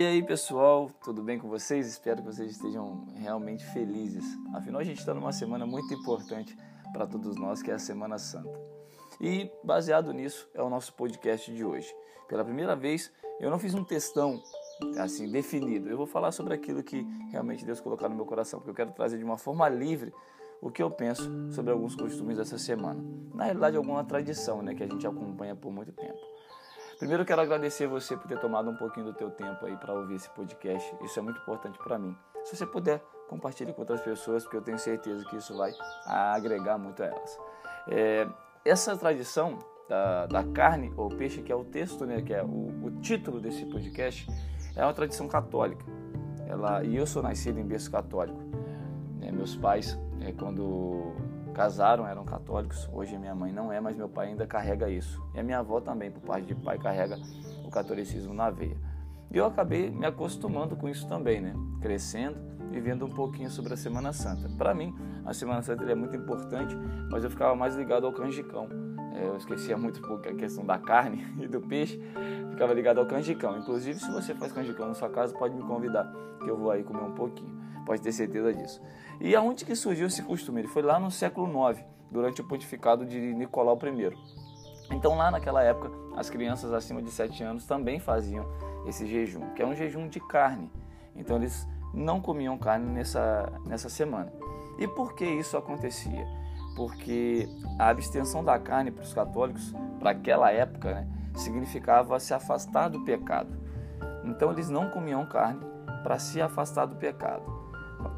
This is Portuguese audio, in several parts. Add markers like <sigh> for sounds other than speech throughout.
E aí pessoal, tudo bem com vocês? Espero que vocês estejam realmente felizes. Afinal, a gente está numa semana muito importante para todos nós, que é a Semana Santa. E baseado nisso é o nosso podcast de hoje. Pela primeira vez, eu não fiz um textão assim definido. Eu vou falar sobre aquilo que realmente Deus colocou no meu coração, porque eu quero trazer de uma forma livre o que eu penso sobre alguns costumes dessa semana. Na realidade, alguma tradição, né, que a gente acompanha por muito tempo. Primeiro, quero agradecer você por ter tomado um pouquinho do teu tempo aí para ouvir esse podcast. Isso é muito importante para mim. Se você puder, compartilhe com outras pessoas, porque eu tenho certeza que isso vai agregar muito a elas. É, essa tradição da, da, carne ou peixe, que é o texto, né, que é o, o título desse podcast, é uma tradição católica. Ela, e eu sou nascido em berço católico. É, meus pais, é, quando casaram, eram católicos. Hoje minha mãe não é, mas meu pai ainda carrega isso. E a minha avó também, por parte de pai, carrega o catolicismo na veia. E eu acabei me acostumando com isso também, né? Crescendo, vivendo um pouquinho sobre a Semana Santa. Para mim, a Semana Santa é muito importante, mas eu ficava mais ligado ao canjicão. É, eu esquecia muito a questão da carne <laughs> e do peixe, ficava ligado ao canjicão. Inclusive, se você faz canjicão na sua casa, pode me convidar, que eu vou aí comer um pouquinho pode ter certeza disso. E aonde que surgiu esse costume? Ele foi lá no século IX, durante o pontificado de Nicolau I. Então lá naquela época, as crianças acima de 7 anos também faziam esse jejum, que é um jejum de carne. Então eles não comiam carne nessa, nessa semana. E por que isso acontecia? Porque a abstenção da carne para os católicos, para aquela época, né, significava se afastar do pecado. Então eles não comiam carne para se afastar do pecado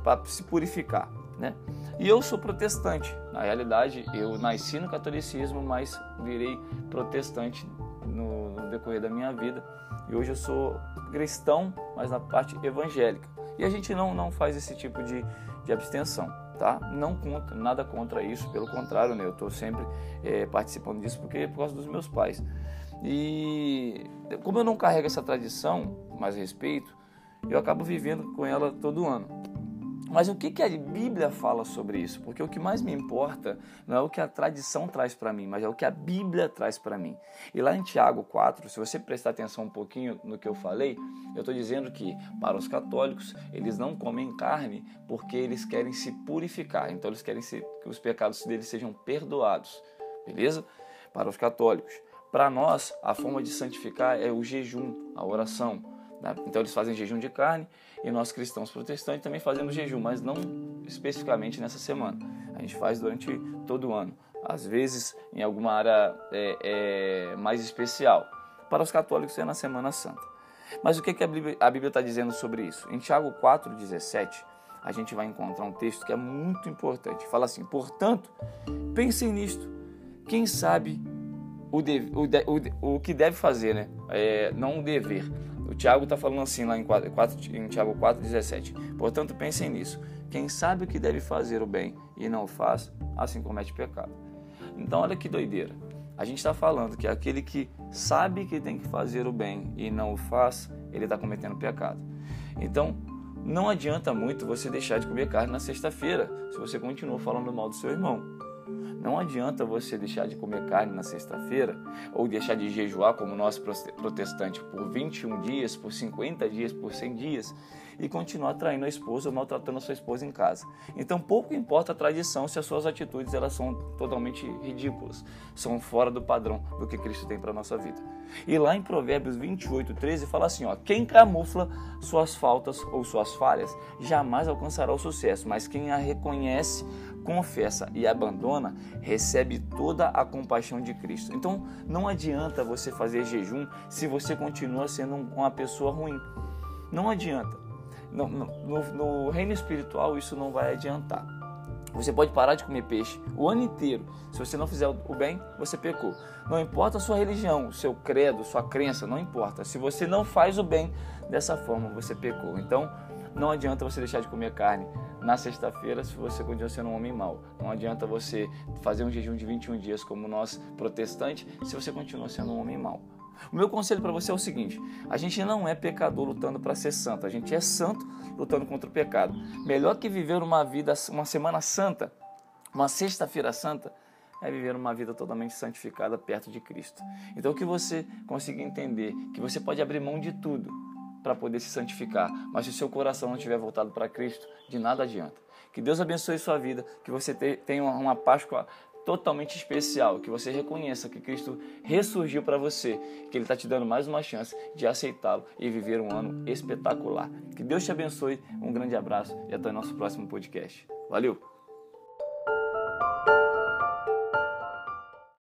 para se purificar, né? E eu sou protestante. Na realidade, eu nasci no catolicismo, mas virei protestante no, no decorrer da minha vida. E hoje eu sou cristão, mas na parte evangélica. E a gente não, não faz esse tipo de, de abstenção, tá? Não contra, nada contra isso, pelo contrário, né? Eu estou sempre é, participando disso porque por causa dos meus pais. E como eu não carrego essa tradição, mais respeito, eu acabo vivendo com ela todo ano. Mas o que, que a Bíblia fala sobre isso? Porque o que mais me importa não é o que a tradição traz para mim, mas é o que a Bíblia traz para mim. E lá em Tiago 4, se você prestar atenção um pouquinho no que eu falei, eu estou dizendo que para os católicos eles não comem carne porque eles querem se purificar, então eles querem que os pecados deles sejam perdoados, beleza? Para os católicos. Para nós, a forma de santificar é o jejum, a oração. Né? Então eles fazem jejum de carne e nós cristãos protestantes também fazemos jejum, mas não especificamente nessa semana. A gente faz durante todo o ano, às vezes em alguma área é, é, mais especial. Para os católicos é na Semana Santa. Mas o que, que a Bíblia está dizendo sobre isso? Em Tiago 4,17, a gente vai encontrar um texto que é muito importante. Fala assim: portanto, pensem nisto. Quem sabe o, deve, o, de, o, o que deve fazer, né? É, não o dever, o Tiago está falando assim lá em, 4, 4, em Tiago 4,17. Portanto, pensem nisso. Quem sabe o que deve fazer o bem e não o faz, assim comete pecado. Então, olha que doideira. A gente está falando que aquele que sabe que tem que fazer o bem e não o faz, ele está cometendo pecado. Então, não adianta muito você deixar de comer carne na sexta-feira se você continua falando mal do seu irmão. Não adianta você deixar de comer carne na sexta-feira ou deixar de jejuar como nós protestantes por 21 dias, por 50 dias, por 100 dias e continuar traindo a esposa ou maltratando a sua esposa em casa. Então pouco importa a tradição se as suas atitudes elas são totalmente ridículas, são fora do padrão do que Cristo tem para nossa vida. E lá em Provérbios 28, 13 fala assim, ó, quem camufla suas faltas ou suas falhas jamais alcançará o sucesso, mas quem a reconhece, confessa e abandona, recebe toda a compaixão de Cristo. Então não adianta você fazer jejum se você continua sendo uma pessoa ruim. Não adianta. No, no, no, reino espiritual isso não vai adiantar. Você pode parar de comer peixe o ano inteiro. Se você não fizer o bem, você pecou. Não importa a sua religião, o seu credo, sua crença, não importa. Se você não faz o bem dessa forma, você pecou. Então, não adianta você deixar de comer carne na sexta-feira se você continua sendo um homem mau. Não adianta você fazer um jejum de 21 dias como nós protestantes se você continua sendo um homem mau. O meu conselho para você é o seguinte: a gente não é pecador lutando para ser santo, a gente é santo lutando contra o pecado. Melhor que viver uma vida, uma semana santa, uma sexta-feira santa, é viver uma vida totalmente santificada perto de Cristo. Então que você consiga entender que você pode abrir mão de tudo para poder se santificar, mas se o seu coração não estiver voltado para Cristo, de nada adianta. Que Deus abençoe sua vida, que você tenha uma Páscoa totalmente especial, que você reconheça que Cristo ressurgiu para você, que Ele está te dando mais uma chance de aceitá-lo e viver um ano espetacular. Que Deus te abençoe, um grande abraço e até o nosso próximo podcast. Valeu!